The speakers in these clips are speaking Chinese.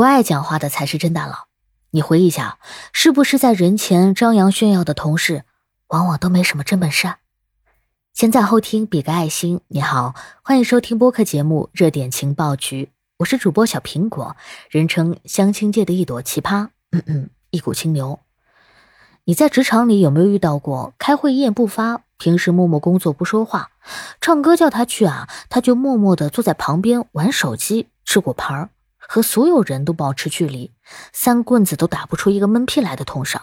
不爱讲话的才是真大佬。你回忆一下，是不是在人前张扬炫耀的同事，往往都没什么真本事？先在后听，比个爱心。你好，欢迎收听播客节目《热点情报局》，我是主播小苹果，人称相亲界的一朵奇葩，嗯嗯，一股清流。你在职场里有没有遇到过开会一言不发，平时默默工作不说话，唱歌叫他去啊，他就默默的坐在旁边玩手机、吃果盘儿？和所有人都保持距离，三棍子都打不出一个闷屁来的同事，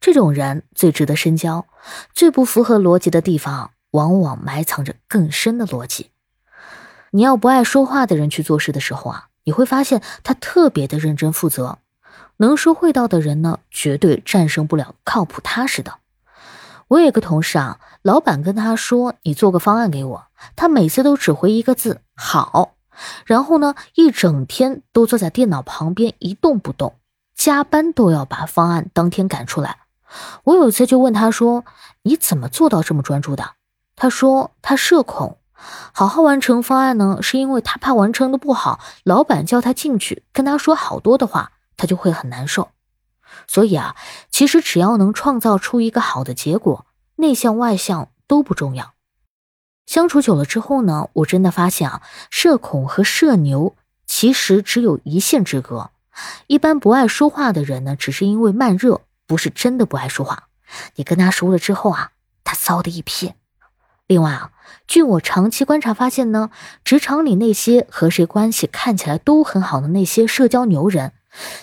这种人最值得深交。最不符合逻辑的地方，往往埋藏着更深的逻辑。你要不爱说话的人去做事的时候啊，你会发现他特别的认真负责。能说会道的人呢，绝对战胜不了靠谱踏实的。我有个同事啊，老板跟他说：“你做个方案给我。”他每次都只回一个字：“好。”然后呢，一整天都坐在电脑旁边一动不动，加班都要把方案当天赶出来。我有一次就问他说：“你怎么做到这么专注的？”他说：“他社恐，好好完成方案呢，是因为他怕完成的不好，老板叫他进去跟他说好多的话，他就会很难受。所以啊，其实只要能创造出一个好的结果，内向外向都不重要。”相处久了之后呢，我真的发现啊，社恐和社牛其实只有一线之隔。一般不爱说话的人呢，只是因为慢热，不是真的不爱说话。你跟他熟了之后啊，他骚的一批。另外啊，据我长期观察发现呢，职场里那些和谁关系看起来都很好的那些社交牛人，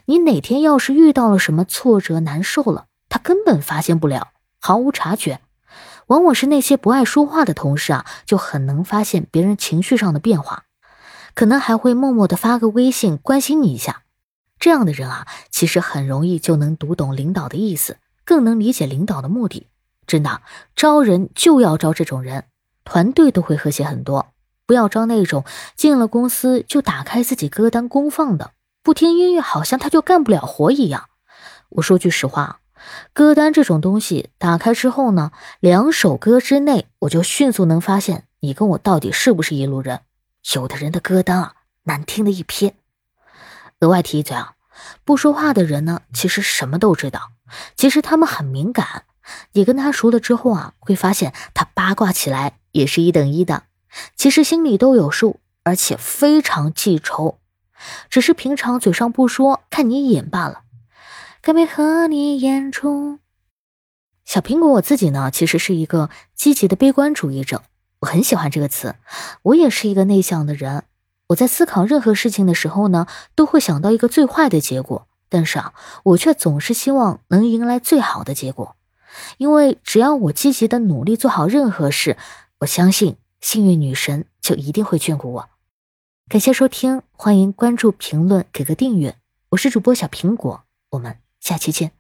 你哪天要是遇到了什么挫折难受了，他根本发现不了，毫无察觉。往往是那些不爱说话的同事啊，就很能发现别人情绪上的变化，可能还会默默的发个微信关心你一下。这样的人啊，其实很容易就能读懂领导的意思，更能理解领导的目的。真的，招人就要招这种人，团队都会和谐很多。不要招那种进了公司就打开自己歌单公放的，不听音乐好像他就干不了活一样。我说句实话。歌单这种东西打开之后呢，两首歌之内我就迅速能发现你跟我到底是不是一路人。有的人的歌单啊，难听的一批。额外提一嘴啊，不说话的人呢，其实什么都知道。其实他们很敏感，你跟他熟了之后啊，会发现他八卦起来也是一等一的。其实心里都有数，而且非常记仇，只是平常嘴上不说，看你一眼罢了。该没和你眼中。小苹果，我自己呢，其实是一个积极的悲观主义者，我很喜欢这个词。我也是一个内向的人，我在思考任何事情的时候呢，都会想到一个最坏的结果，但是啊，我却总是希望能迎来最好的结果，因为只要我积极的努力做好任何事，我相信幸运女神就一定会眷顾我。感谢收听，欢迎关注、评论、给个订阅，我是主播小苹果，我们。下期见。